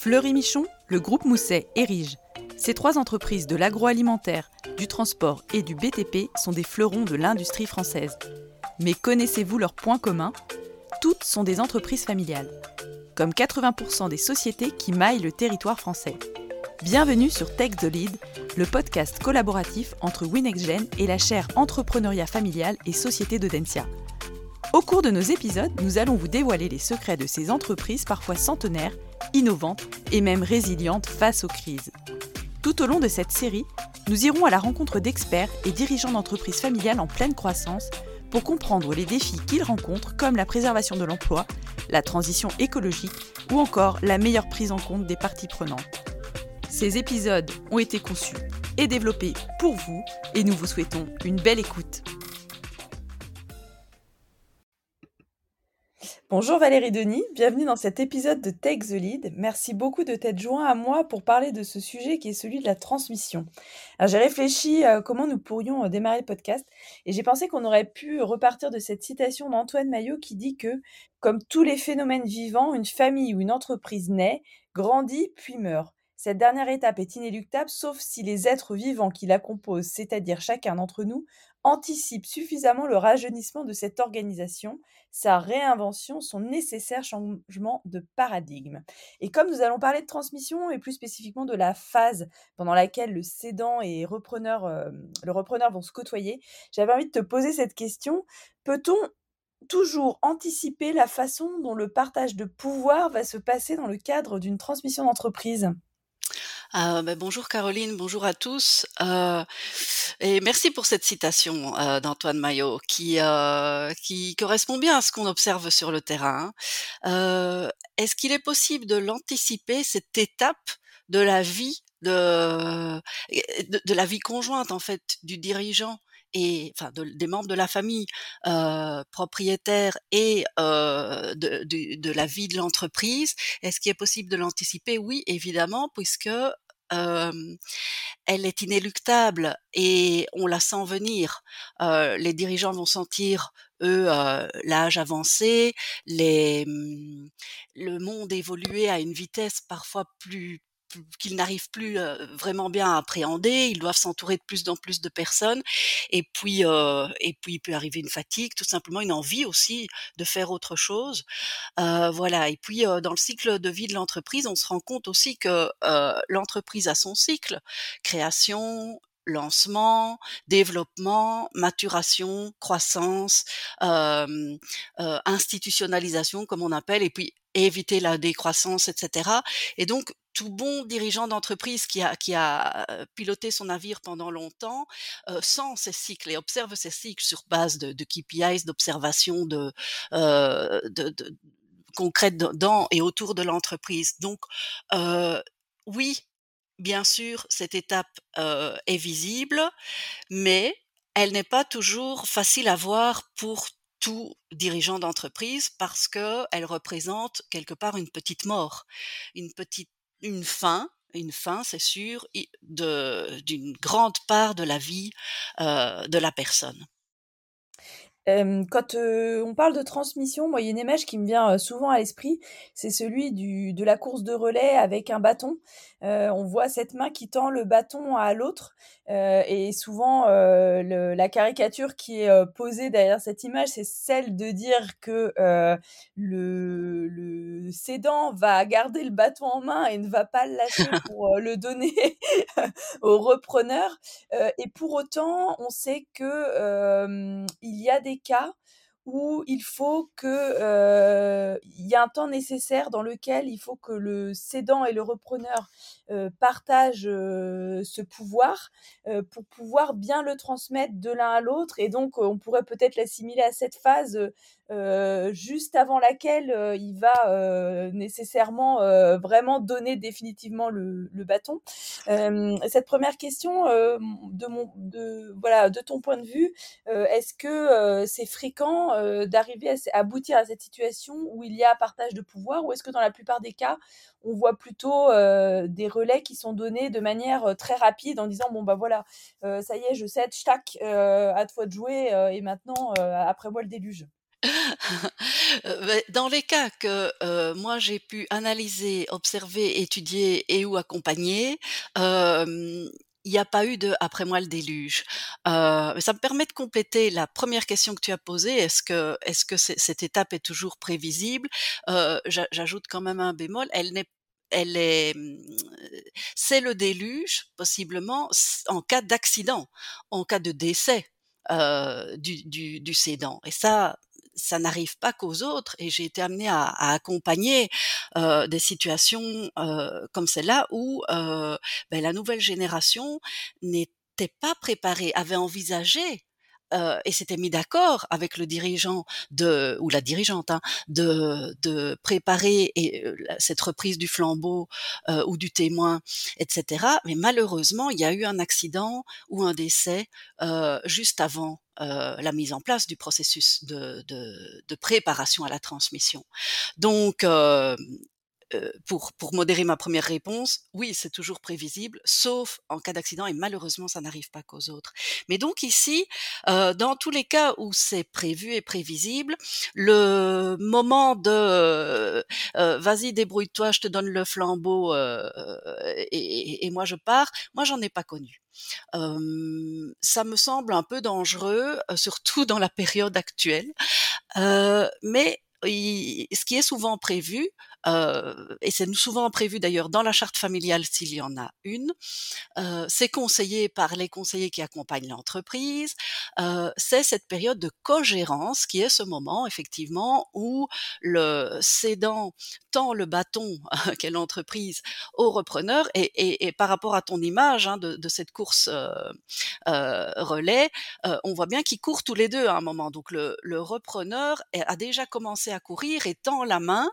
Fleury Michon, le groupe Mousset et Rige. Ces trois entreprises de l'agroalimentaire, du transport et du BTP sont des fleurons de l'industrie française. Mais connaissez-vous leurs points communs? Toutes sont des entreprises familiales, comme 80% des sociétés qui maillent le territoire français. Bienvenue sur Tech the Lead, le podcast collaboratif entre WinexGen et la chaire Entrepreneuriat familial et Société de Densia. Au cours de nos épisodes, nous allons vous dévoiler les secrets de ces entreprises parfois centenaires, innovantes et même résilientes face aux crises. Tout au long de cette série, nous irons à la rencontre d'experts et dirigeants d'entreprises familiales en pleine croissance pour comprendre les défis qu'ils rencontrent comme la préservation de l'emploi, la transition écologique ou encore la meilleure prise en compte des parties prenantes. Ces épisodes ont été conçus et développés pour vous et nous vous souhaitons une belle écoute. Bonjour Valérie Denis, bienvenue dans cet épisode de Take the Lead. Merci beaucoup de t'être joint à moi pour parler de ce sujet qui est celui de la transmission. j'ai réfléchi à comment nous pourrions euh, démarrer le podcast et j'ai pensé qu'on aurait pu repartir de cette citation d'Antoine Maillot qui dit que, comme tous les phénomènes vivants, une famille ou une entreprise naît, grandit puis meurt. Cette dernière étape est inéluctable sauf si les êtres vivants qui la composent, c'est-à-dire chacun d'entre nous, anticipent suffisamment le rajeunissement de cette organisation, sa réinvention, son nécessaire changement de paradigme. Et comme nous allons parler de transmission et plus spécifiquement de la phase pendant laquelle le cédant et euh, le repreneur vont se côtoyer, j'avais envie de te poser cette question. Peut-on toujours anticiper la façon dont le partage de pouvoir va se passer dans le cadre d'une transmission d'entreprise? Euh, ben, bonjour Caroline, bonjour à tous. Euh, et merci pour cette citation euh, d'Antoine Maillot qui, euh, qui correspond bien à ce qu'on observe sur le terrain. Euh, est-ce qu'il est possible de l'anticiper, cette étape de la vie de, de, la vie conjointe en fait du dirigeant? Et enfin des membres de la famille euh, propriétaire et euh, de, de, la vie de l'entreprise. Est-ce qu'il est possible de l'anticiper? Oui, évidemment, puisque euh, elle est inéluctable et on la sent venir. Euh, les dirigeants vont sentir eux euh, l'âge avancé, les, le monde évoluer à une vitesse parfois plus qu'ils n'arrivent plus vraiment bien à appréhender. Ils doivent s'entourer de plus en plus de personnes. Et puis, et puis il peut arriver une fatigue, tout simplement une envie aussi de faire autre chose. voilà. Et puis dans le cycle de vie de l'entreprise, on se rend compte aussi que l'entreprise a son cycle création, lancement, développement, maturation, croissance, euh, institutionnalisation comme on appelle, et puis éviter la décroissance, etc. Et donc tout bon dirigeant d'entreprise qui a, qui a piloté son navire pendant longtemps euh, sent ces cycles et observe ces cycles sur base de, KPIs, d'observation de, euh, de, de concrètes dans et autour de l'entreprise. Donc, euh, oui, bien sûr, cette étape euh, est visible, mais elle n'est pas toujours facile à voir pour tout dirigeant d'entreprise parce qu'elle représente quelque part une petite mort, une petite une fin, une fin, c'est sûr, d'une grande part de la vie euh, de la personne quand, on parle de transmission, il y a une image qui me vient, souvent à l'esprit, c'est celui de la course de relais avec un bâton. On voit cette main qui tend le bâton à l'autre, et souvent, le la caricature qui est, posée derrière cette image, c'est celle de dire que, le le cédant va garder le bâton en main et ne va pas le lâcher pour, le donner au repreneur, et pour autant, on sait que, il y a des cas où il faut que il y a un temps nécessaire dans lequel il faut que le cédant et le repreneur partagent ce pouvoir pour pouvoir bien le transmettre de l'un à l'autre. Et donc on pourrait peut-être l'assimiler à cette phase juste avant laquelle il va nécessairement vraiment donner définitivement le, le bâton. cette première question de mon de voilà de ton point de vue, est-ce que c'est fréquent d'arriver à, aboutir à cette situation où il y a partage de pouvoir ou est-ce que dans la plupart des cas, on voit plutôt des relais qui sont donnés de manière très rapide en disant bon bah voilà, ça y est, je cède, tac, à toi de jouer et maintenant après moi le déluge? Heu, beh, dans les cas que, heu, moi j'ai pu analyser, observer, étudier et ou accompagner, il y a pas eu de «après moi le déluge». Heu, ça me permet de compléter la première question que tu as posée. Est-ce que cette étape est toujours prévisible? J'ajoute quand même un bémol, elle n'est elle est, mmh, c'est le déluge possiblement en cas d'accident, en cas de décès, du du du cédant et ça, ça n'arrive pas qu'aux autres et j'ai été amenée à accompagner, des situations, comme celle-là où, heu, beh, la nouvelle génération n'était pas préparée, avait envisagé, heu et s'était mis d'accord avec le dirigeant de ou la dirigeante, hein, de de préparer cette reprise du flambeau, heu, ou du témoin et cetera. Mais malheureusement, il y a eu un accident ou un décès, juste avant, heu, la mise en place du processus de de de préparation à la transmission. Donc hem, heu, pour pour modérer ma première réponse, oui, c'est toujours prévisible, sauf en cas d'accident et malheureusement, ça n'arrive pas qu'aux autres. Mais donc ici, heu, dans tous les cas où c'est prévu et prévisible, le moment de, heu heu: «Vas-y débrouille-toi, je te donne le flambeau, heu et et moi je pars», moi j'en ai pas connu. Hem, ça me semble un peu dangereux, surtout dans la période actuelle, heu, mais ce qui est souvent prévu, heu et c'est souvent prévu d'ailleurs dans la charte familiale s'il y en a une, heu, c'est conseillé par les conseillers qui accompagnent l'entreprise, heu, c'est cette période de cogérance qui est ce moment effectivement où le cédant tend le bâton qu'est l'entreprise au repreneur et et et par rapport à ton image, hein, de de cette course, relais, on voit bien qu'ils courent tous les 2 à un moment. Donc le le repreneur a déjà commencé à courir et tend la main,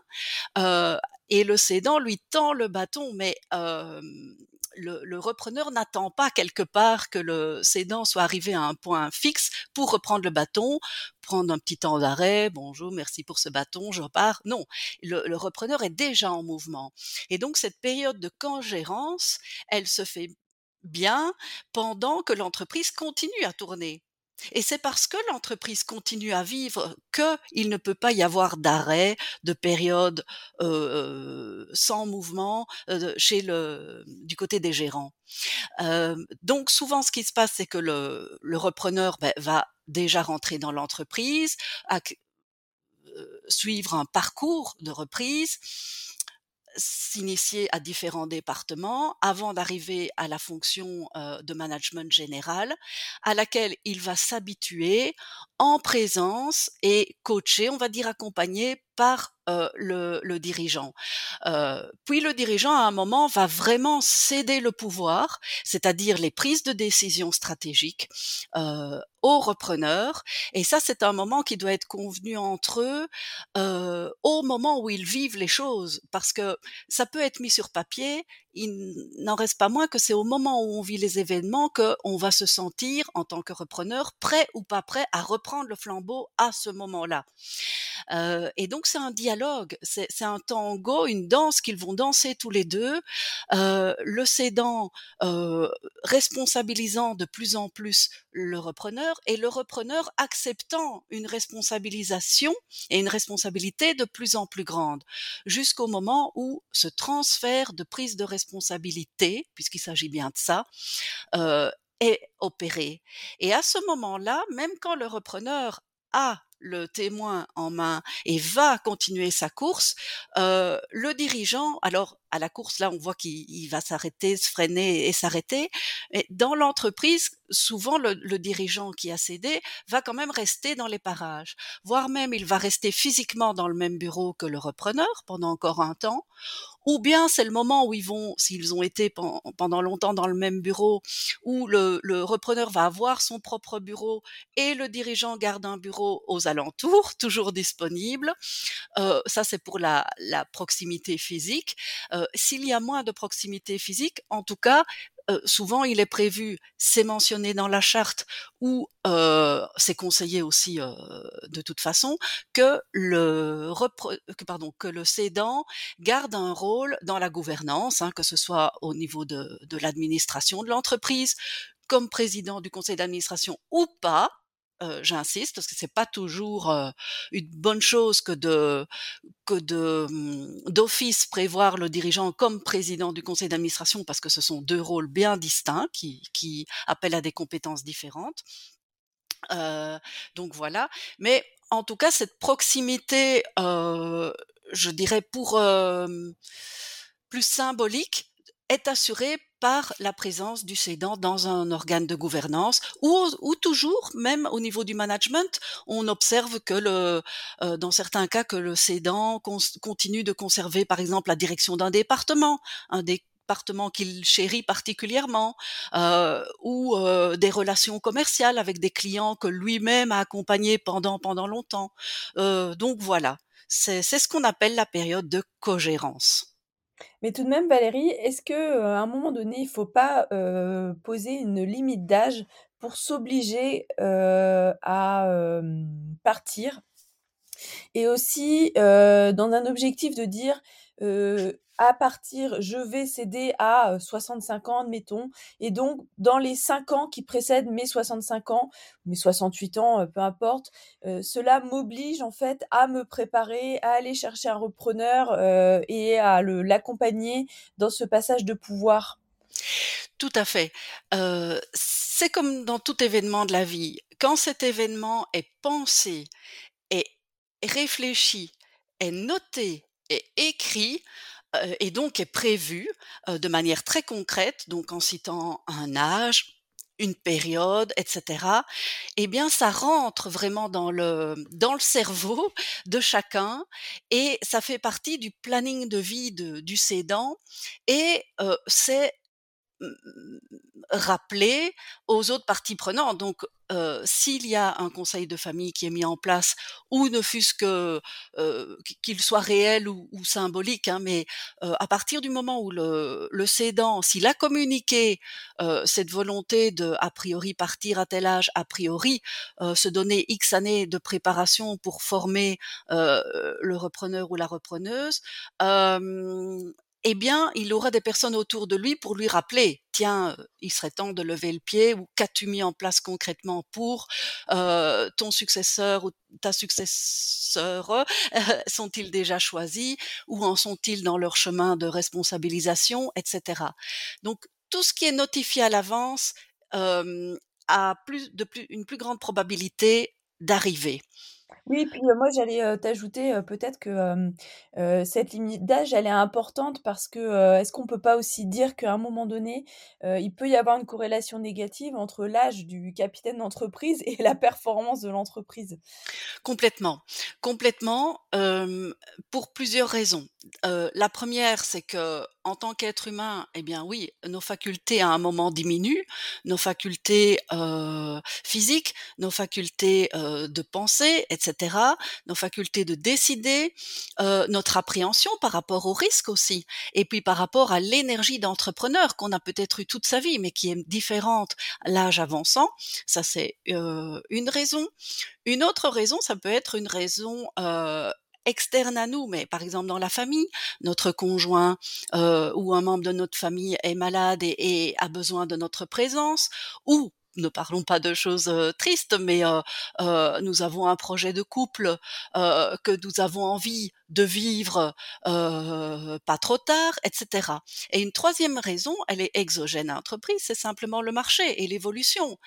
heu et le cédant lui tend le bâton mais hem, le repreneur n'attend pas quelque part que le cédant soit arrivé à un point fixe pour reprendre le bâton, prendre un petit temps d'arrêt: «Bonjour, merci pour ce bâton, je repars». Non, le le repreneur est déjà en mouvement et donc cette période de cogérance, elle se fait bien pendant que l'entreprise continue à tourner et c'est parce que l'entreprise continue à vivre qu'il ne peut pas y avoir d'arrêt, de période, heu, sans mouvement, chez le du côté des gérants. Hem, donc souvent ce qui se passe, c'est que le le repreneur, beh, va déjà rentrer dans l'entreprise, suivre un parcours de reprise, s'initier à différents départements avant d'arriver à la fonction, de management général, à laquelle il va s'habituer en présence et coaché, on va dire accompagné par, heu, le le dirigeant. Heu, puis le dirigeant à un moment va vraiment céder le pouvoir, c'est-à-dire les prises de décisions stratégiques, heu, au repreneur et ça, c'est un moment qui doit être convenu entre eux, heu, au moment où ils vivent les choses. Parce que ça peut être mis sur papier, il n'en reste pas moins que c'est au moment où on vit les événements qu'on va se sentir, en tant que repreneur, prêt ou pas prêt à reprendre le flambeau à ce moment-là. Heu et donc c'est un dialogue, c'est un tango, une danse qu'ils vont danser tous les 2, heu, le cédant, heu, responsabilisant de plus en plus le repreneur et le repreneur acceptant une responsabilisation et une responsabilité de plus en plus grande. Jusqu'au moment où ce transfert de prise de responsabilité, puisqu'il s'agit bien de ça, heu, est opéré et à ce moment-là, même quand le repreneur a le témoin en main et va continuer sa course, heu, le dirigeant alors à la course, là, on voit qu'il il va s'arrêter, se freiner et s'arrêter et dans l'entreprise, souvent le le dirigeant qui a cédé va quand même rester dans les parages, voire même il va rester physiquement dans le même bureau que le repreneur pendant encore un temps ou bien c'est le moment où ils vont s'ils ont été pen pendant longtemps dans le même bureau, où le le repreneur va avoir son propre bureau et le dirigeant garde un bureau aux alentours, toujours disponible. Heu, ça c'est pour la la proximité physique. S'il y a moins de proximité physique, en tout cas, heu, souvent il est prévu, c'est mentionné dans la charte ou heu, c'est conseillé aussi, de toute façon, que le pardon, que le cédant garde un rôle dans la gouvernance, hein, que ce soit au niveau de l'administration de l'entreprise, comme président du conseil d'administration ou pas j'insiste parce que c'est pas toujours, une bonne chose que de que de, mmh, d'office prévoir le dirigeant comme président du conseil d'administration parce que ce sont 2 rôles bien distincts qui qui appellent à des compétences différentes. Donc voilà, mais en tout cas cette proximité, je dirais pour, plus symbolique, est assurée par la présence du cédant dans un organe de gouvernance ou ou toujours même au niveau du management, on observe que le heu, dans certains cas que le cédant continue de conserver par exemple la direction d'un département, un département qu'il chérit particulièrement, heu, ou heu, des relations commerciales avec des clients que lui-même a accompagnés pendant pendant longtemps. Heu, donc voilà, c'est ce qu'on appelle la période de cogérance. Mais tout de même Valérie, est-ce que, heu, à un moment donné, il faut pas, heu, poser une limite d'âge pour s'obliger, heu, à, partir? Et aussi, dans un objectif de dire, «À partir je vais céder à, heu, 65 ans», admettons et donc dans les 5 ans qui précèdent mes 65 ans, mes 68 ans, peu importe, heu, cela m'oblige en fait à me préparer, à aller chercher un repreneur, heu et à l'accompagner dans ce passage de pouvoir? Tout à fait. Heu, c'est comme dans tout événement de la vie. Quand cet événement est pensé, est réfléchi, est noté, est écrit, heu et donc est prévu, heu, de manière très concrète, donc en citant un âge, une période et cetera et bien ça rentre vraiment dans le dans le cerveau de chacun et ça fait partie du planning de vie de du cédant et heu, c'est Mmh mh, rappeler aux autres parties prenantes. Donc, s'il y a un conseil de famille qui est mis en place ou ne fût-ce que, qu'il soit réel ou symbolique, hein, mais, à partir du moment où le le cédant, s'il a communiqué, cette volonté de, a priori, partir à tel âge, a priori, se donner X années de préparation pour former, le repreneur ou la repreneuse, eh bien, il aura des personnes autour de lui pour lui rappeler: «Tiens, heu, il serait temps de lever le pied» ou «Qu'as-tu mis en place concrètement pour, heu, ton successeur ou ta successeure, sont-ils déjà choisis? Où en sont-ils dans leur chemin de responsabilisation?» et cetera. Donc tout ce qui est notifié à l'avance, a une plus grande probabilité d'arriver. Oui, puis, moi j'allais, t'ajouter, peut-être que, cette limite d'âge, elle est importante parce que, est-ce qu'on peut pas aussi dire qu'à un moment donné, il peut y avoir une corrélation négative entre l'âge du capitaine d'entreprise et la performance de l'entreprise? Complètement, complètement, pour plusieurs raisons. La première, c'est que en tant qu'être humain, eh bien oui, nos facultés à un moment diminuent, nos facultés, physiques, nos facultés, de penser et nos facultés de décider, heu, notre appréhension par rapport aux risques aussi et puis par rapport à l'énergie d'entrepreneur qu'on a peut-être eu toute sa vie, mais qui est différente l'âge avançant. Ça, c'est, heu, une raison. Une autre raison, ça peut être une raison, heu, externe à nous, mais par exemple dans la famille, notre conjoint, ou un membre de notre famille est malade et et a besoin de notre présence ou ne parlons pas de choses, tristes, mais nous avons un projet de couple, que nous avons envie de vivre, pas trop tard et cetera et une troisième raison, elle est exogène à l'entreprise, c'est simplement le marché et l'évolution.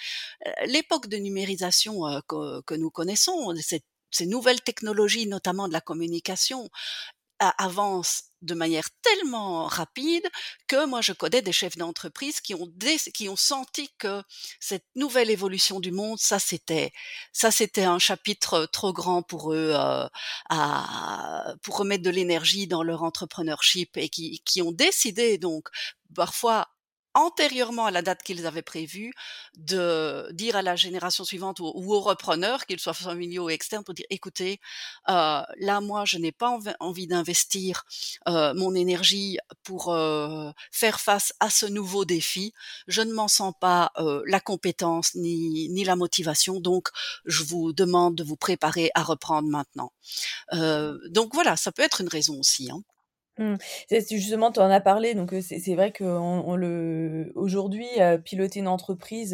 L'époque de numérisation, que que nous connaissons, ces ces nouvelles technologies, notamment de la communication, a avancent de manière tellement rapide que moi je connais des chefs d'entreprise qui ont qui ont senti que cette nouvelle évolution du monde, ça c'était ça c'était un chapitre, trop grand pour eux, heu, à pour remettre de l'énergie dans leur entrepreneurship et qui qui ont décidé donc parfois antérieurement à la date qu'ils avaient prévue, de dire à la génération suivante ou aux repreneurs, qu'ils soient familiaux ou externes, pour dire: «Écoutez, heu, là, moi, je n'ai pas env envie d'investir, heu, mon énergie pour, heu, faire face à ce nouveau défi. Je ne m'en sens pas, heu, la compétence ni ni la motivation, donc je vous demande de vous préparer à reprendre maintenant». Heu, donc voilà, ça peut être une raison aussi, hein. Mmh. Justement, tu en as parlé, donc c'est vrai heu, piloter une entreprise,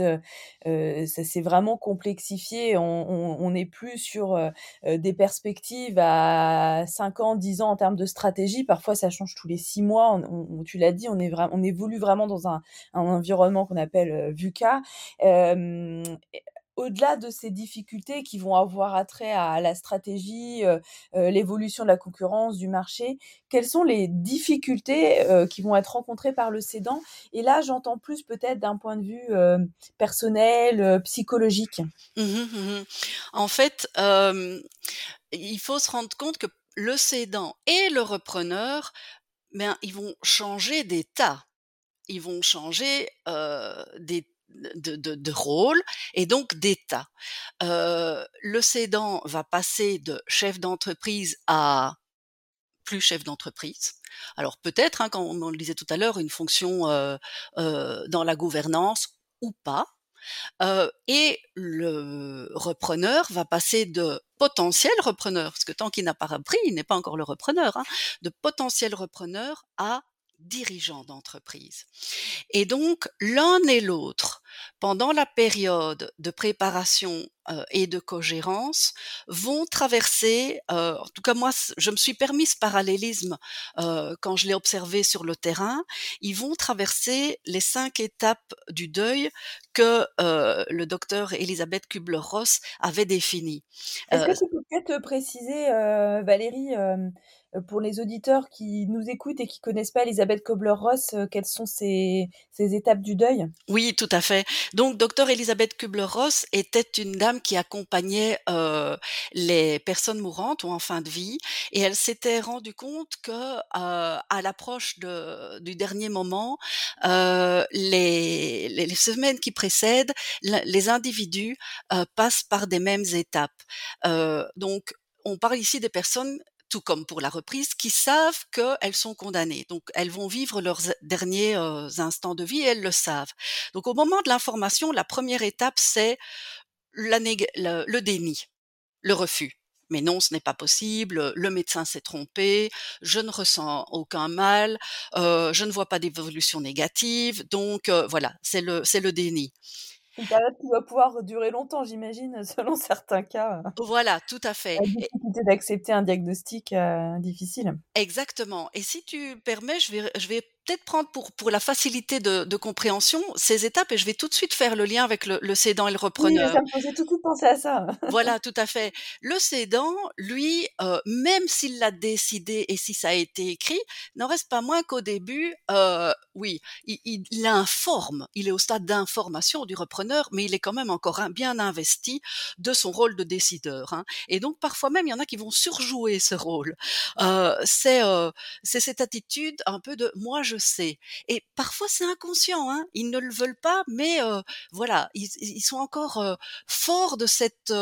ça s'est vraiment complexifié. On n'est plus sur, des perspectives à 5 ans, 10 ans en termes de stratégie. Parfois, ça change tous les 6 mois. Tu l'as dit, on évolue vraiment dans un environnement qu'on appelle, VUCA. Au-delà de ces difficultés qui vont avoir attrait à la stratégie, heu heu, l'évolution de la concurrence, du marché, quelles sont les difficultés, heu, qui vont être rencontrées par le cédant? Et là, j'entends plus peut-être d'un point de vue, personnel, psychologique. Mmh mh, mmh mh. En fait, il faut se rendre compte que le cédant et le repreneur, ben, ils vont changer d'état. Ils vont changer, d'é de de de rôle et donc d'état. Heu, le cédant va passer de chef d'entreprise à plus chef d'entreprise. Alors peut-être, hein, comme on le disait tout à l'heure, une fonction, heu heu, dans la gouvernance ou pas. Heu et le repreneur va passer de potentiel repreneur, parce que tant qu'il n'a pas repris, il n'est pas encore le repreneur, hein, de potentiel repreneur à dirigeant d'entreprise. Et donc l'un et l'autre, pendant la période de préparation, et de cogérance, vont traverser, en tout cas moi je me suis permis ce parallélisme, quand je l'ai observé sur le terrain. Ils vont traverser les 5 étapes du deuil que, le docteur Elisabeth Kubler-Ross avait définies. Est-ce que tu peux peut-être préciser, Valérie, pour les auditeurs qui nous écoutent et qui connaissent pas Elisabeth Kubler-Ross, heu, quelles sont ces ces étapes du deuil? Oui, tout à fait. Donc docteur Elisabeth Kubler-Ross était une dame qui accompagnait, heu, les personnes mourantes ou en fin de vie et elle s'était rendue compte que, heu, à l'approche de du dernier moment, heu, les les semaines qui précèdent, les individus, heu, passent par des mêmes étapes. Heu, donc on parle ici des personnes, tout comme pour la reprise, qui savent qu'elles sont condamnées. Donc elles vont vivre leurs derniers, heu, instants de vie et elles le savent. Donc au moment de l'information, la première étape, c'est le le déni, le refus. «Mais non, ce n'est pas possible, le médecin s'est trompé, je ne ressens aucun mal, heu, je ne vois pas d'évolution négative», donc heu, voilà, c'est le c'est le déni. Une période qui doit pouvoir durer longtemps, j'imagine, selon certains cas, heu, Voilà, tout à fait la difficulté d'accepter un diagnostic, heu, difficile. Exactement et si tu permets, je vais je vais peut-être prendre pour pour la facilité de de compréhension ces étapes et je vais tout de suite faire le lien avec le le cédant et le Oui, repreneur. ça me faisait tout de suite penser à ça. Voilà, tout à fait. Le cédant, lui, heu, même s'il l'a décidé et si ça a été écrit, n'en reste pas moins qu'au début, heu, oui, il il informe, il est au stade d'information du repreneur, mais il est quand même encore bien investi de son rôle de décideur, hein et donc parfois même, il y en a qui vont surjouer ce rôle. Heu, c'est, heu, c'est cette attitude un peu de: «Moi, je sais» et parfois c'est inconscient, hein, ils ne le veulent pas, mais voilà, ils sont encore, forts de cette,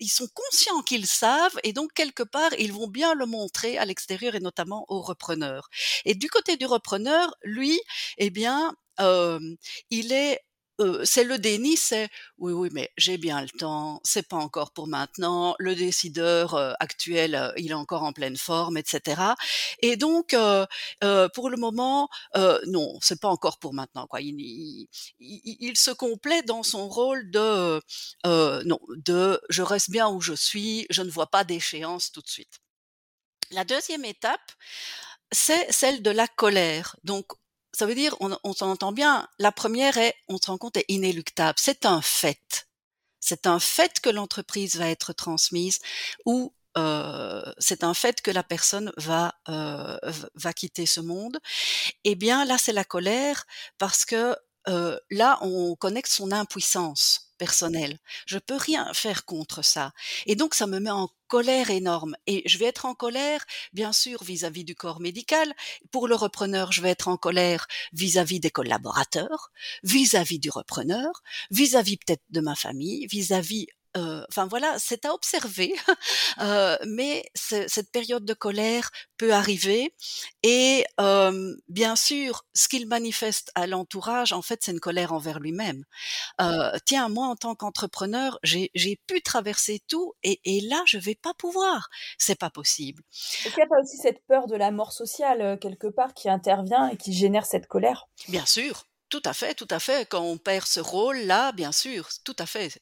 ils sont conscients qu'ils savent et donc quelque part, ils vont bien le montrer à l'extérieur et notamment au repreneur. Et du côté du repreneur, lui, eh bien, il est, heu, c'est le déni, c'est: «Oui, oui, mais j'ai bien le temps, c'est pas encore pour maintenant, le décideur, actuel, il est encore en pleine forme» et cetera et donc pour le moment, non, c'est pas encore pour maintenant, quoi. Il il se complaît dans son rôle de, non, de: «Je reste bien où je suis, je ne vois pas d'échéance tout de suite». La 2e étape, c'est celle de la colère. Donc ça veut dire, on on s'entend bien, la 1re est, on se rend compte, est inéluctable. C'est un fait. C'est un fait que l'entreprise va être transmise ou heu, c'est un fait que la personne va, heu, v va quitter ce monde. Eh bien là, c'est la colère parce que, heu, là, on connecte son impuissance personnelle. Je peux rien faire contre ça et donc ça me met en colère énorme et je vais être en colère, bien sûr, vis-à-vis du corps médical. Pour le repreneur, je vais être en colère vis-à-vis des collaborateurs, vis-à-vis du repreneur, vis-à-vis peut-être de ma famille, vis-à-vis enfin voilà, c'est à observer, heu, mais ce cette période de colère peut arriver et hem, bien sûr, ce qu'il manifeste à l'entourage, en fait, c'est une colère envers lui-même. Tiens, moi, en tant qu'entrepreneur, j'ai pu traverser tout et et là, je vais pas pouvoir. C'est pas possible. Est-ce qu'il y a pas aussi cette peur de la mort sociale, quelque part qui intervient et qui génère cette colère? Bien sûr, tout à fait, tout à fait. Quand on perd ce rôle-là, bien sûr, tout à fait.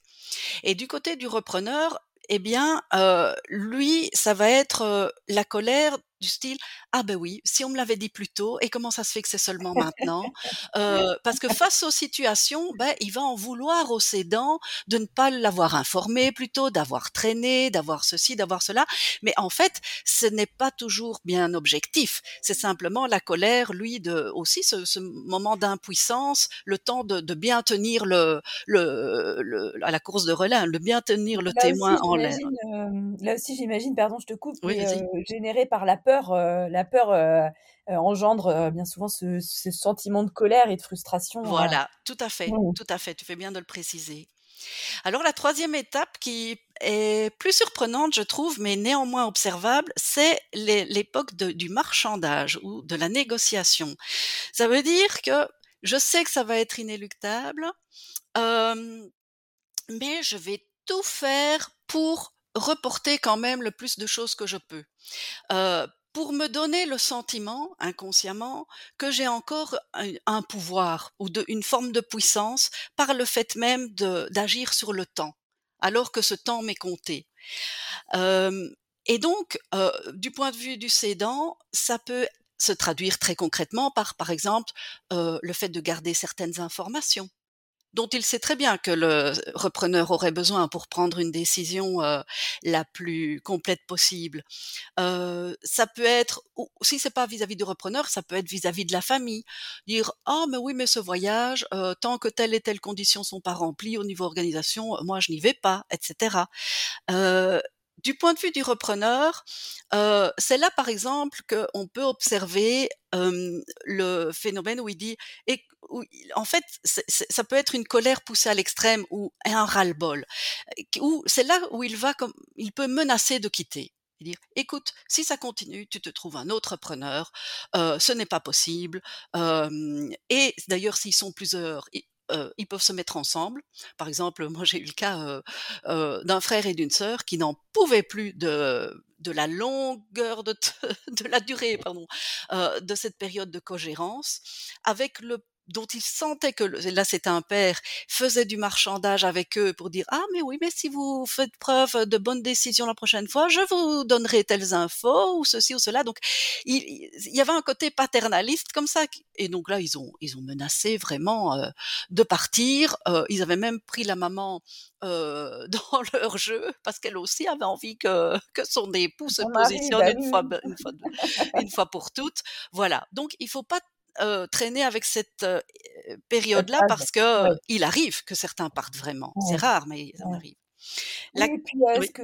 Et du côté du repreneur, eh bien, heu, lui, ça va être, heu, la colère du style: «Ah ben oui, si on me l'avait dit plus tôt et comment ça se fait que c'est seulement maintenant?» heu, parce que face aux situations, bah, il va en vouloir au cédant de ne pas l'avoir informé plus tôt, d'avoir traîné, d'avoir ceci, d'avoir cela. Mais en fait, ce n'est pas toujours bien objectif. C'est simplement la colère, lui, de aussi ce ce moment d'impuissance, le temps de de bien tenir le le le à la course de relais, hein, de bien tenir le Là aussi témoin en l'air. hem, là aussi j'imagine, pardon, je te coupe, Oui, heu, généré par la peur, heu, la peur, heu heu, engendre, heu, bien souvent ce ce sentiment de colère et de frustration, heu, Voilà, tout à fait, mmh. tout à fait, tu fais bien de le préciser. Alors la troisième étape qui est plus surprenante, je trouve, mais néanmoins observable, c'est l'é l'époque du marchandage ou de la négociation. Ça veut dire que je sais que ça va être inéluctable, mais je vais tout faire pour reporter quand même le plus de choses que je peux. Pour me donner le sentiment, inconsciemment, que j'ai encore un pouvoir ou une forme de puissance par le fait même d'agir sur le temps, alors que ce temps m'est compté. Et donc, du point de vue du cédant, ça peut se traduire très concrètement par, par exemple, le fait de garder certaines informations dont il sait très bien que le repreneur aurait besoin pour prendre une décision, heu, la plus complète possible. Heu, ça peut être si c'est pas vis-à-vis du repreneur, ça peut être vis-à-vis de la famille. Dire: «Ah mais oui, mais ce voyage, heu, tant que telles et telles conditions sont pas remplies au niveau organisation, moi je n'y vais pas» et cetera. Heu, du point de vue du repreneur, heu, c'est là par exemple qu'on peut observer, hem, le phénomène où il dit et où en fait, ça peut être une colère poussée à l'extrême ou un ras-le-bol, où c'est là où il va comme il peut menacer de quitter et dire: «Écoute, si ça continue, tu te trouves un autre preneur, heu, ce n'est pas possible». Et d'ailleurs s'ils sont plusieurs, heu, ils peuvent se mettre ensemble. Par exemple, moi j'ai eu le cas, heu heu, d'un frère et d'une sœur qui n'en pouvaient plus de de la longueur de la durée, de cette période de cogérance avec le dont ils sentaient que là c'était un père, faisait du marchandage avec eux pour dire: «Ah mais oui, mais si vous faites preuve de bonnes décisions la prochaine fois, je vous donnerai telles infos ou ceci ou cela». Donc il il y avait un côté paternaliste comme ça et donc là ils ont ils ont menacé vraiment, heu, de partir, heu, ils avaient même pris la maman, heu, dans leur jeu parce qu'elle aussi avait envie que que son époux se positionne bah une fois une fois une fois pour toutes. Voilà, donc il faut pas, traîner avec cette, période-là parce que, il arrive que certains partent vraiment. C'est rare, mais ça arrive. La et puis, que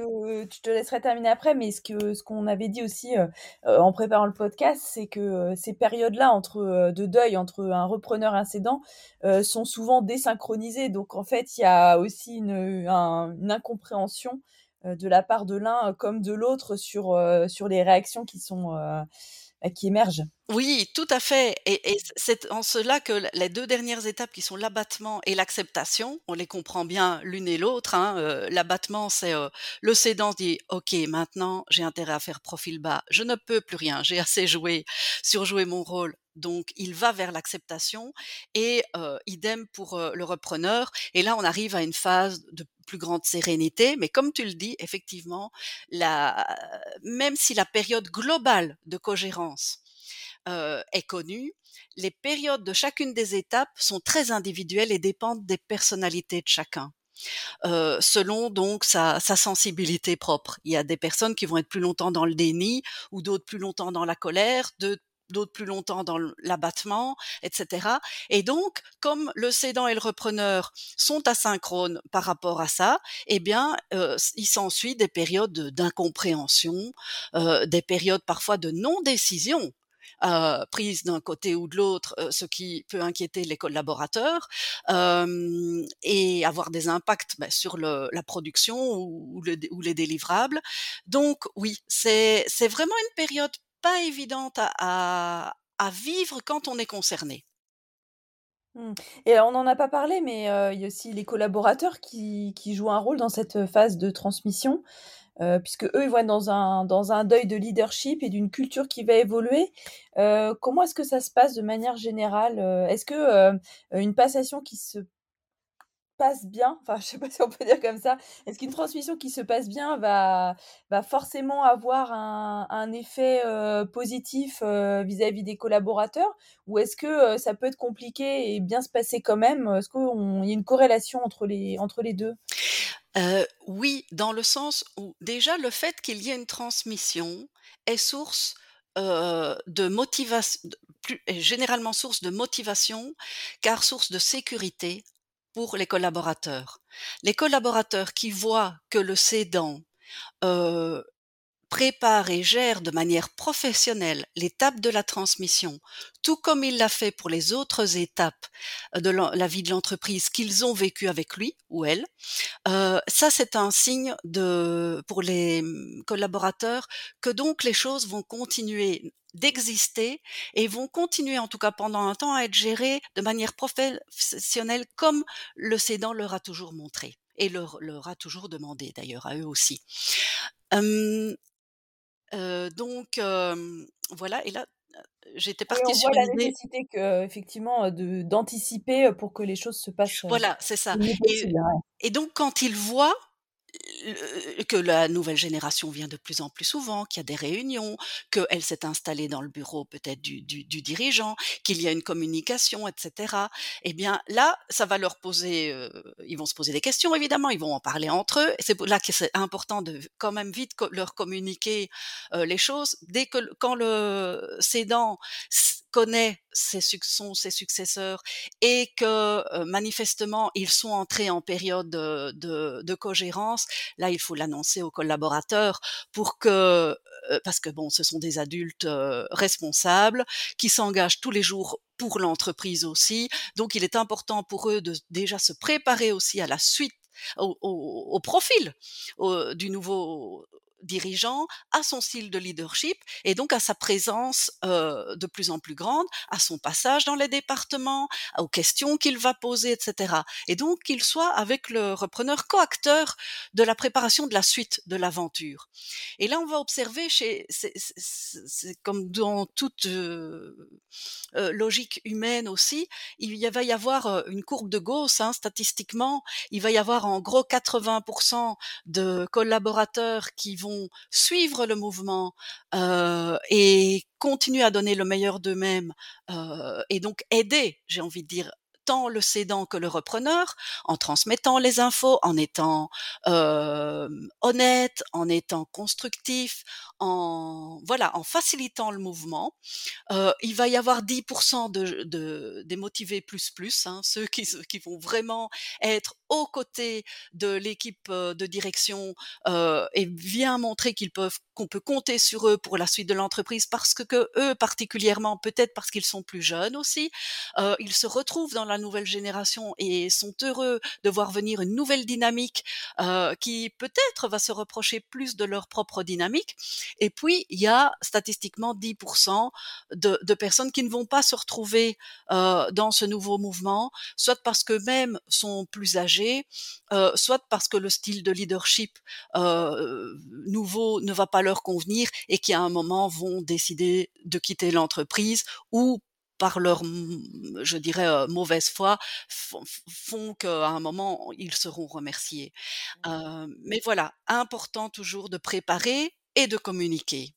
je te laisserai terminer après, mais ce que ce qu'on avait dit aussi, en préparant le podcast, c'est que, ces périodes-là entre, de deuil entre un repreneur et un cédant, heu, sont souvent désynchronisées. Donc en fait, il y a aussi une, un une incompréhension, de la part de l'un comme de l'autre sur, sur les réactions qui sont, bah, qui émergent. Oui, tout à fait et et c'est en cela que les 2 dernières étapes qui sont l'abattement et l'acceptation, on les comprend bien l'une et l'autre, hein, heu, l'abattement, c'est, heu, le cédant dit: «OK, maintenant j'ai intérêt à faire profil bas, je ne peux plus rien, j'ai assez joué, surjoué mon rôle», donc il va vers l'acceptation et heu, idem pour, heu, le repreneur et là on arrive à une phase de plus grande sérénité, mais comme tu le dis, effectivement, la même si la période globale de cogérance heu, est connue. Les périodes de chacune des étapes sont très individuelles et dépendent des personnalités de chacun, heu, selon donc sa sa sensibilité propre. Il y a des personnes qui vont être plus longtemps dans le déni ou d'autres plus longtemps dans la colère, d'autres plus longtemps dans l'abattement et cetera et donc comme le cédant et le repreneur sont asynchrones par rapport à ça et bien, heu, s il s'ensuit des périodes de d'incompréhension, heu, des périodes parfois de non-décision euh, prise d'un côté ou de l'autre, euh, ce qui peut inquiéter les collaborateurs euh, et avoir des impacts bah, sur la production ou, le, ou, les délivrables. Donc oui, c'est vraiment une période pas évidente à, vivre quand on est concerné. Mmh. Et on n'en a pas parlé, mais euh, il y a aussi les collaborateurs qui, jouent un rôle dans cette phase de transmission, euh, puisque eux, ils vont être dans un, dans un deuil de leadership et d'une culture qui va évoluer. Euh, comment est-ce que ça se passe de manière générale Est-ce que une passation qui se passe bien, enfin je sais pas si on peut dire comme ça, est-ce qu'une transmission qui se passe bien va, va forcément avoir un, un effet euh, positif euh, vis-à-vis des collaborateurs? Ou est-ce que euh, ça peut être compliqué et bien se passer quand même? Est-ce qu'il y a une corrélation entre les, entre les deux? Oui, dans le sens où déjà le fait qu'il y ait une transmission est source de motivation, plus, généralement source de motivation, car source de sécurité pour les collaborateurs. Les collaborateurs qui voient que le cédant euh, prépare et gère de manière professionnelle l'étape de la transmission, tout comme il l'a fait pour les autres étapes de la vie de l'entreprise qu'ils ont vécues avec lui ou elle, euh, ça c'est un signe de pour les collaborateurs que donc les choses vont continuer d'exister et vont continuer en tout cas pendant un temps à être gérés de manière professionnelle comme le cédant leur a toujours montré et leur, a toujours demandé d'ailleurs à eux aussi. Euh, donc voilà et là j'étais partie on sur voit la nécessité que effectivement de d'anticiper pour que les choses se passent. Voilà, c'est ça. Et, et, donc quand ils voient que la nouvelle génération vient de plus en plus souvent, qu'il y a des réunions, qu'elle s'est installée dans le bureau peut-être du, du, du, dirigeant, qu'il y a une communication, etc. Eh bien là, ça va leur poser, euh, ils vont se poser des questions évidemment, ils vont en parler entre eux. C'est là que c'est important de quand même vite leur communiquer euh, les choses. Dès que quand le cédant connaît ses, ses successeurs et que euh, manifestement ils sont entrés en période de, de, de cogérance, là il faut l'annoncer aux collaborateurs pour que euh, parce que bon ce sont des adultes euh, responsables qui s'engagent tous les jours pour l'entreprise aussi, donc il est important pour eux de déjà se préparer aussi à la suite au, au, au profil du nouveau dirigeant, à son style de leadership et donc à sa présence euh, de plus en plus grande, à son passage dans les départements, aux questions qu'il va poser, etc. Et donc qu'il soit avec le repreneur coacteur de la préparation de la suite de l'aventure. Et là, on va observer chez, c'est comme dans toute logique humaine aussi, il va y avoir une courbe de Gauss, hein, statistiquement, il va y avoir en gros 80% de collaborateurs qui vont suivre le mouvement et continuer à donner le meilleur d'eux-mêmes et donc aider, j'ai envie de dire, tant le cédant que le repreneur, en transmettant les infos, en étant honnête, en étant constructif, en voilà, en facilitant le mouvement. Euh, il va y avoir 10% de, de des motivés plus plus, hein, ceux qui, qui vont vraiment être aux côtés de l'équipe de direction euh, et bien montrer qu'ils peuvent qu'on peut compter sur eux pour la suite de l'entreprise parce que, que eux particulièrement peut-être parce qu'ils sont plus jeunes aussi euh, ils se retrouvent dans la nouvelle génération et sont heureux de voir venir une nouvelle dynamique euh, qui peut-être va se reprocher plus de leur propre dynamique et puis il y a statistiquement 10% de, de, personnes qui ne vont pas se retrouver euh, dans ce nouveau mouvement soit parce que même sont plus âgés euh, soit parce que le style de leadership euh, nouveau ne va pas leur convenir et qui à un moment vont décider de quitter l'entreprise ou par leur, je dirais, euh, mauvaise foi, font qu'à un moment, ils seront remerciés. Mmh. mais voilà, important toujours de préparer et de communiquer.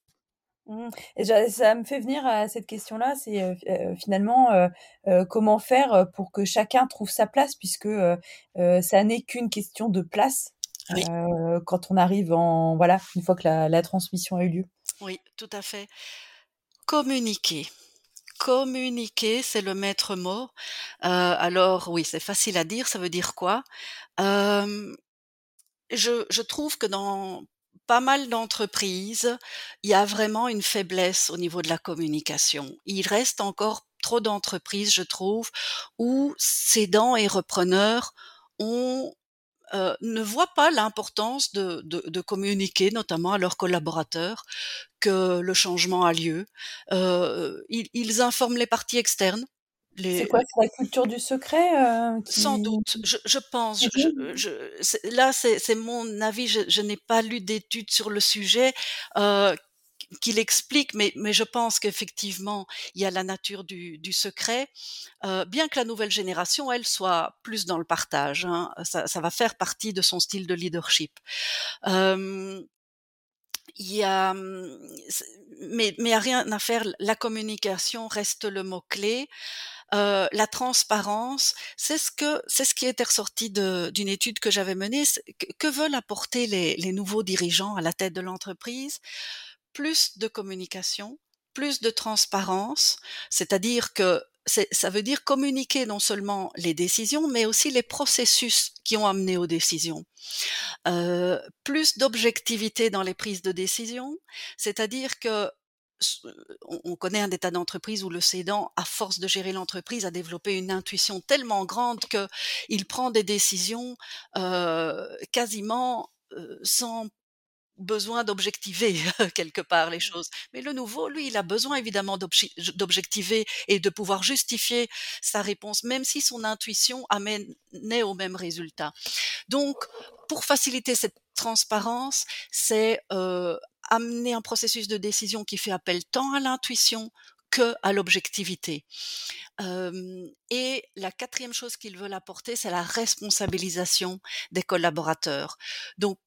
Mmh. Et ça me fait venir à cette question-là, c'est finalement comment faire pour que chacun trouve sa place, puisque ça n'est qu'une question de place quand on arrive en voilà une fois que la, la transmission a eu lieu. Oui, tout à fait. Communiquer communiquer, c'est le maître mot. Euh, alors oui, c'est facile à dire, ça veut dire quoi? Euh, je, je, trouve que dans pas mal d'entreprises, il y a vraiment une faiblesse au niveau de la communication. Il reste encore trop d'entreprises, je trouve, où cédants et repreneurs ont euh, ne voient pas l'importance de, de, de, communiquer, notamment à leurs collaborateurs, que le changement a lieu. Euh, ils, ils, informent les parties externes. C'est quoi C'est la culture du secret euh, qui... Sans doute, je, je pense. Je, je, là, c'est mon avis. Je, n'ai pas lu d'études sur le sujet. Euh, qu'il explique, mais, mais je pense qu'effectivement, il y a la nature du, du secret, euh, bien que la nouvelle génération, elle, soit plus dans le partage. Hein, ça, ça, va faire partie de son style de leadership. Euh, il y a, mais mais a rien à faire. La communication reste le mot clé. Euh, la transparence, c'est ce que c'est ce qui était ressorti d'une étude que j'avais menée. Que, veulent apporter les, les nouveaux dirigeants à la tête de l'entreprise? Plus de communication, plus de transparence, c'est-à-dire que ça veut dire communiquer non seulement les décisions, mais aussi les processus qui ont amené aux décisions. Euh, plus d'objectivité dans les prises de décision, c'est-à-dire que on connaît un état d'entreprise où le cédant, à force de gérer l'entreprise, a développé une intuition tellement grande que il prend des décisions euh, quasiment euh, sans besoin d'objectiver quelque part les mmh. choses. Mais le nouveau, lui, il a besoin évidemment d'objectiver et de pouvoir justifier sa réponse, même si son intuition amenait au même résultat. Donc, pour faciliter cette transparence, c'est euh, amener un processus de décision qui fait appel tant à l'intuition que à l'objectivité. Et la quatrième chose qu'ils veulent apporter, c'est la responsabilisation des collaborateurs. Donc,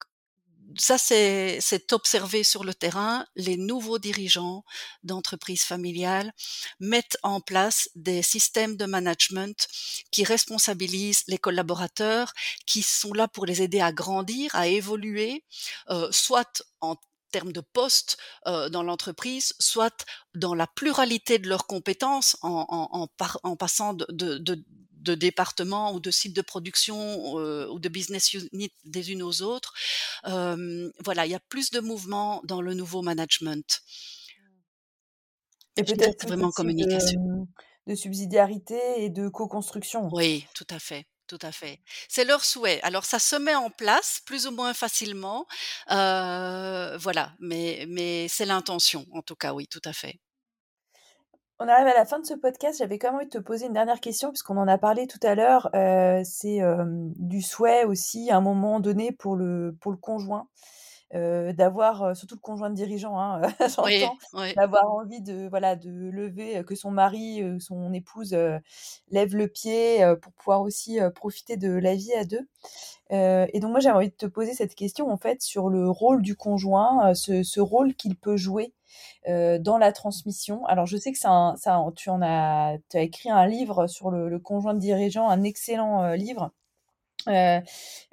ça, c'est observé sur le terrain. Les nouveaux dirigeants d'entreprises familiales mettent en place des systèmes de management qui responsabilisent les collaborateurs, qui sont là pour les aider à grandir, à évoluer, euh, soit en termes de poste euh, dans l'entreprise, soit dans la pluralité de leurs compétences, en, en, en, par, en passant de, de, de, de départements ou de sites de production euh, ou de business unit des unes aux autres. Euh, voilà, il y a plus de mouvement dans le nouveau management. Et peut-être vraiment communication. De, de, subsidiarité et de co-construction. Oui, tout à fait. Tout à fait. C'est leur souhait. Alors ça se met en place plus ou moins facilement, euh, voilà. Mais c'est l'intention, en tout cas, oui, tout à fait. On arrive à la fin de ce podcast. J'avais quand même envie de te poser une dernière question, puisqu'on en a parlé tout à l'heure. Euh, c'est euh, du souhait aussi, à un moment donné, pour le, pour le conjoint, euh, d'avoir, euh, surtout le conjoint de dirigeant, hein, j'entends, oui, oui. d'avoir envie de, voilà, de lever, que son mari, son épouse lève le pied pour pouvoir aussi profiter de la vie à deux. et donc, moi, j'avais envie de te poser cette question, en fait, sur le rôle du conjoint, ce, ce rôle qu'il peut jouer euh, dans la transmission. Alors je sais que ça, ça tu en as, tu as écrit un livre sur le, le conjoint de dirigeant, un excellent euh, livre. Euh,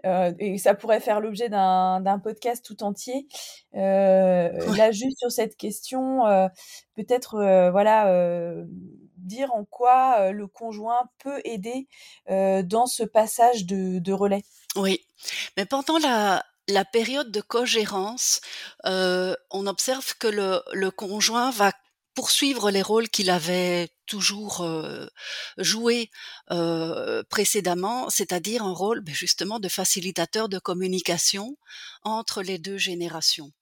euh, et ça pourrait faire l'objet d'un podcast tout entier. Euh, ouais. Là, juste sur cette question, peut-être, voilà, dire en quoi le conjoint peut aider dans ce passage de, de relais. Oui, mais pendant la, la période de cogérance, on observe que le, le, conjoint va poursuivre les rôles qu'il avait toujours euh, joués euh, précédemment, c'est-à-dire un rôle ben justement de facilitateur de communication entre les deux générations.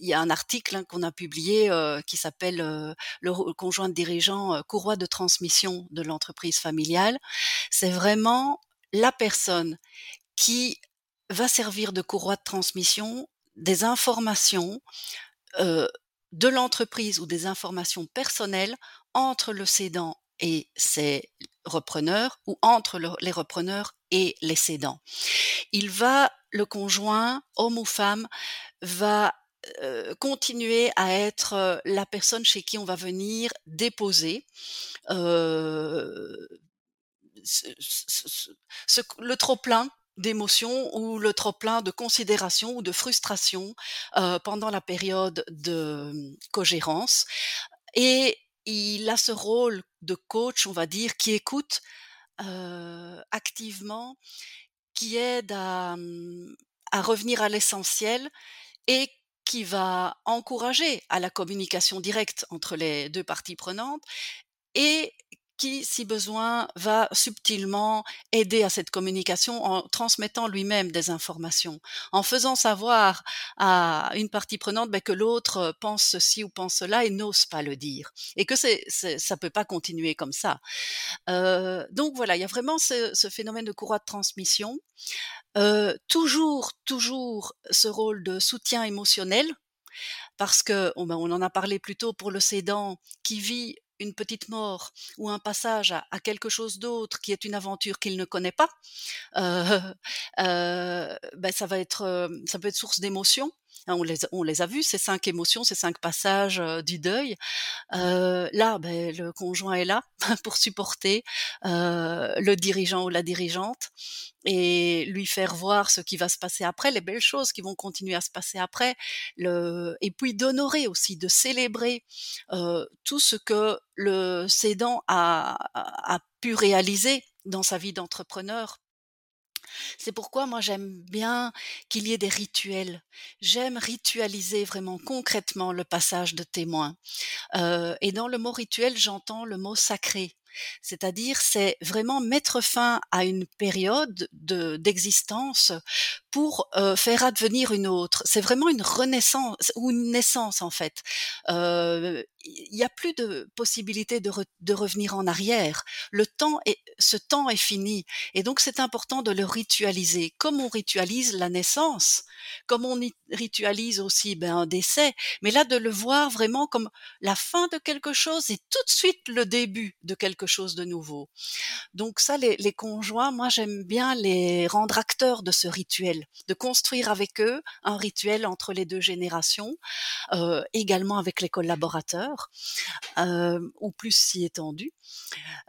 Il y a un article hein, qu'on a publié qui s'appelle le conjoint dirigeant euh, courroie de transmission de l'entreprise familiale. C'est vraiment la personne qui va servir de courroie de transmission des informations de l'entreprise ou des informations personnelles entre le cédant et ses repreneurs ou entre le, les repreneurs et les cédants. Il va, le conjoint, homme ou femme, va euh, continuer à être euh, la personne chez qui on va venir déposer euh, le trop plein d'émotions ou le trop plein de considération ou de frustration pendant la période de hum, cogérance. Et il a ce rôle de coach on va dire qui écoute activement qui aide à, hum, à revenir à l'essentiel et qui va encourager à la communication directe entre les 2 parties prenantes et si besoin, va subtilement aider à cette communication en transmettant lui-même des informations, en faisant savoir à une partie prenante ben, que l'autre pense ceci ou pense cela et n'ose pas le dire, et que c'est, c'est ça peut pas continuer comme ça. Euh, donc voilà, il y a vraiment ce, phénomène de courroie de transmission. Euh, toujours, toujours ce rôle de soutien émotionnel, parce que on, ben, on en a parlé plus tôt pour le cédant qui vit une petite mort ou un passage à, quelque chose d'autre qui est une aventure qu'il ne connaît pas, euh, euh, ben ça va être, euh, ça peut être source d'émotion. Hein, on les, a vus, ces cinq émotions, ces cinq passages du deuil. Là, ben, le conjoint est là pour supporter le dirigeant ou la dirigeante et lui faire voir ce qui va se passer après, les belles choses qui vont continuer à se passer après, le, et puis d'honorer aussi, de célébrer tout ce que le cédant a, a pu réaliser dans sa vie d'entrepreneur c'est pourquoi moi j'aime bien qu'il y ait des rituels. J'aime ritualiser vraiment concrètement le passage de témoin. Euh, et dans le mot rituel, j'entends le mot sacré. C'est-à-dire, c'est vraiment mettre fin à une période de, d'existence pour euh, faire advenir une autre. C'est vraiment une renaissance ou une naissance en fait. Il n'y a plus de possibilité de, de, revenir en arrière. Le temps est, ce temps est fini, et donc c'est important de le ritualiser, comme on ritualise la naissance, comme on ritualise aussi ben, un décès, mais là de le voir vraiment comme la fin de quelque chose et tout de suite le début de quelque chose de nouveau. Donc ça, les, les conjoints, moi j'aime bien les rendre acteurs de ce rituel, de construire avec eux un rituel entre les deux générations, euh, également avec les collaborateurs, euh, ou plus si étendu.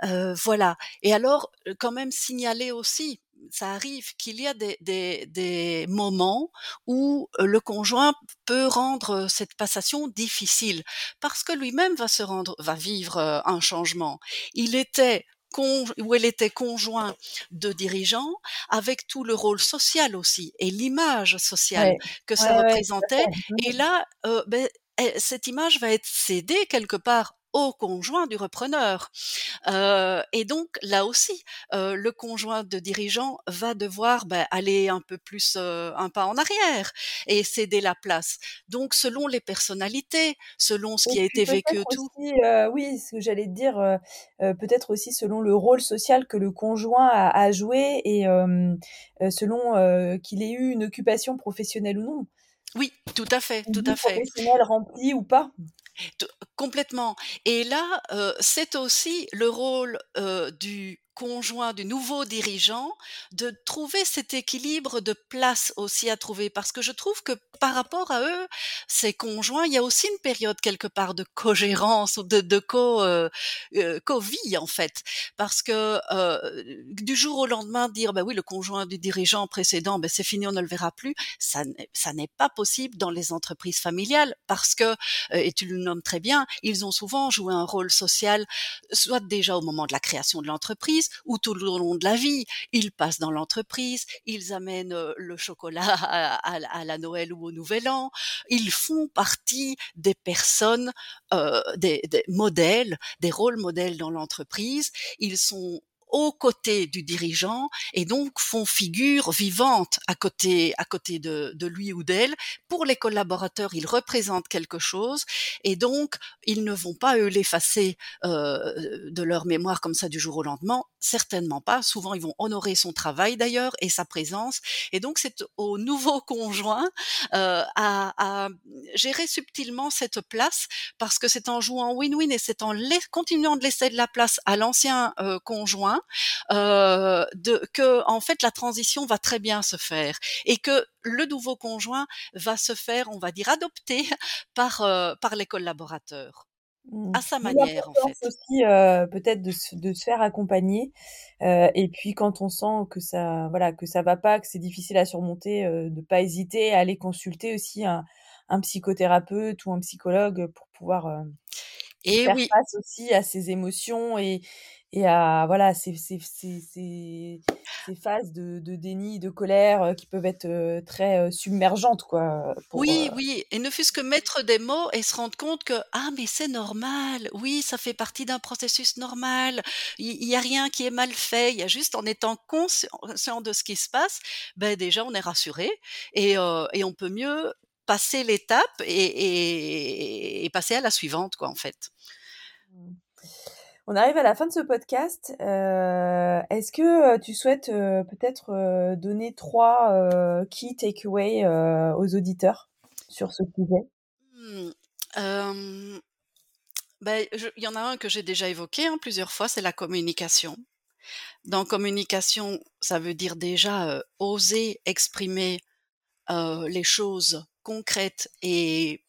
Euh, voilà. Et alors, quand même signaler aussi, ça arrive qu'il y a des, des, moments où le conjoint peut rendre cette passation difficile parce que lui-même va se rendre, va vivre un changement. Il était où elle était conjoint de dirigeants, avec tout le rôle social aussi et l'image sociale Ouais. que ça ouais, représentait. Et là, euh, ben, eh, cette image va être cédée quelque part au conjoint du repreneur. Euh, et donc là aussi, euh, le conjoint de dirigeant va devoir ben, aller un peu plus euh, un pas en arrière et céder la place. Donc selon les personnalités, selon ce Et qui a été vécu aussi, heu, oui, ce que j'allais dire, peut-être aussi selon le rôle social que le conjoint a a joué et selon, qu'il ait eu une occupation professionnelle ou non. Oui, tout à fait, tout à fait. professionnelle remplie ou pas. Complètement. Et là, c'est aussi le rôle, du conjoint, du nouveau dirigeant, de trouver cet équilibre de place aussi à trouver. Parce que je trouve que par rapport à eux, ces conjoints, il y a aussi une période quelque part de cogérance ou de heu heu, co-vie en fait. Parce que, heu, du jour au lendemain dire: «Bah oui, le conjoint du dirigeant précédent, beh, c'est fini, on ne le verra plus», ça n'est pas possible dans les entreprises familiales parce que, et tu le nommes très bien, ils ont souvent joué un rôle social, soit déjà au moment de la création de l'entreprise ou tout le long de la vie. Ils passent dans l'entreprise, ils amènent, heu, le chocolat à à la Noël ou au Nouvel An. Ils font partie des personnes, heu, des des modèles, des rôles modèles dans l'entreprise. Ils sont aux côtés du dirigeant et donc font figure vivante à côté à côté de de lui ou d'elle. Pour les collaborateurs, ils représentent quelque chose et donc ils ne vont pas, eux, l'effacer, heu, de leur mémoire comme ça du jour au lendemain, certainement pas. Souvent, ils vont honorer son travail d'ailleurs et sa présence et donc c'est au nouveau conjoint, heu, à à gérer subtilement cette place parce que c'est en jouant win-win et c'est en continuant de laisser de la place à l'ancien, heu, conjoint, heu, de que en fait la transition va très bien se faire et que le nouveau conjoint va se faire, on va dire, adopter par, heu, par les collaborateurs. À sa manière, en fait. aussi, heu, peut-être de se de se faire accompagner, heu et puis quand on sent que ça voilà, que ça va pas, que c'est difficile à surmonter, heu, de pas hésiter à aller consulter aussi un un psychothérapeute ou un psychologue pour pouvoir, Et faire oui, face aussi à ses émotions et et à voilà, ces ces ces ces phases de, de, déni, de colère qui peuvent être très submergentes, quoi. oui, oui, et ne fût-ce que mettre des mots et se rendre compte que ah mais c'est normal, oui, ça fait partie d'un processus normal. Il n'y a rien qui est mal fait, il y a juste en étant conscient de ce qui se passe, ben déjà on est rassuré et, et on peut mieux passer l'étape et, et, passer à la suivante, quoi, en fait. Mmh. On arrive à la fin de ce podcast. Euh, est-ce que tu souhaites euh, peut-être donner trois key takeaways aux auditeurs sur ce sujet? Mmh, ben, Il y en a un que j'ai déjà évoqué hein, plusieurs fois, c'est la communication. Dans communication, ça veut dire déjà oser exprimer les choses concrètes et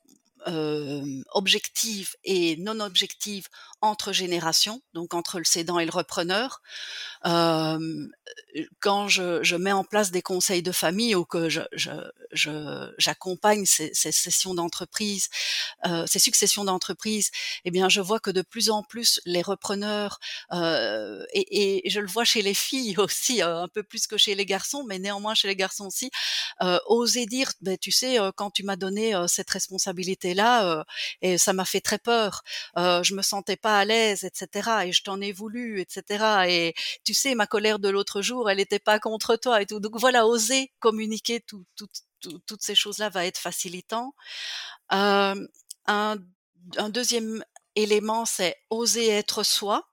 objectives et non objectives entre générations, donc entre le cédant et le repreneur. quand je, mets en place des conseils de famille ou que je, j'accompagne ces, sessions d'entreprise, ces successions d'entreprise, eh bien, je vois que de plus en plus les repreneurs et, je le vois chez les filles aussi, un peu plus que chez les garçons, mais néanmoins chez les garçons aussi, oser dire, ben, tu sais, quand tu m'as donné cette et ça m'a fait très peur, je me sentais pas à l'aise, etc. Et je t'en ai voulu, etc. Et tu sais, ma colère de l'autre jour, elle n'était pas contre toi et tout. Donc voilà, oser communiquer toutes ces choses-là va être facilitant. un, deuxième élément, c'est oser être soi.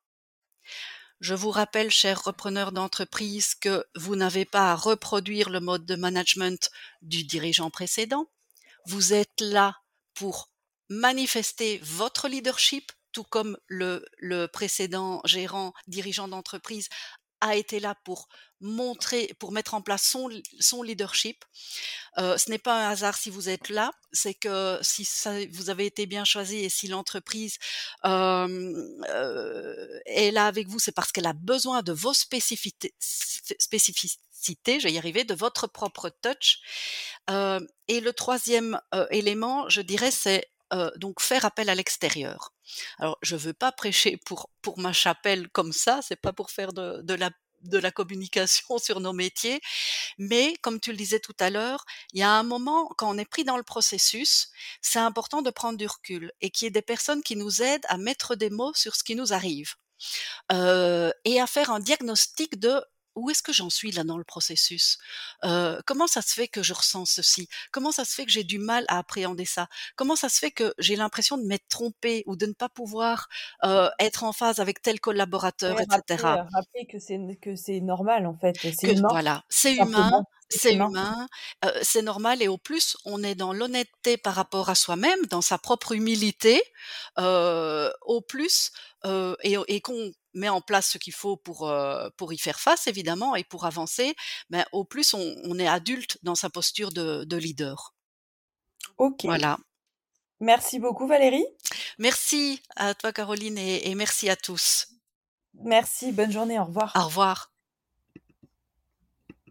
Je vous rappelle, chers repreneurs d'entreprise, que vous n'avez pas à reproduire le mode de management du dirigeant précédent. Vous êtes là pour manifester votre leadership, tout comme le, précédent gérant, dirigeant d'entreprise a été là pour montrer, pour mettre en place son, leadership. Euh, ce n'est pas un hasard si vous êtes là, c'est que si vous avez été bien choisi et si l'entreprise euh, euh, est là avec vous, c'est parce qu'elle a besoin de vos spécificités, spécificités je vais y arriver, de votre propre touch. et le troisième élément, je dirais, c'est donc faire appel à l'extérieur. Alors, je veux pas prêcher pour pour ma chapelle comme ça, c'est pas pour faire de, la de la communication sur nos métiers, mais comme tu le disais tout à l'heure, il y a un moment quand on est pris dans le processus, c'est important de prendre du recul et qu'il y ait des personnes qui nous aident à mettre des mots sur ce qui nous arrive. Euh, et à faire un diagnostic de où est-ce que j'en suis là dans le processus? Comment ça se fait que je ressens ceci? Comment ça se fait que j'ai du mal à appréhender ça? Comment ça se fait que j'ai l'impression de m'être trompée ou de ne pas pouvoir être en phase avec tel collaborateur, etc. Rappeler, que c'est que c'est normal en fait. C'est humain. Voilà, c'est humain. C'est humain, c'est normal et au plus on est dans l'honnêteté par rapport à soi-même, dans sa propre humilité, au plus et, et qu'on met en place ce qu'il faut pour, pour y faire face, évidemment, et pour avancer, ben, au plus on, est adulte dans sa posture de, de leader. Ok. Voilà. Merci beaucoup Valérie. Merci à toi Caroline et, et merci à tous. Merci, bonne journée, au revoir. Au revoir.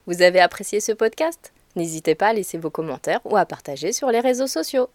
Vous avez apprécié ce podcast? N'hésitez pas à laisser vos commentaires ou à partager sur les réseaux sociaux.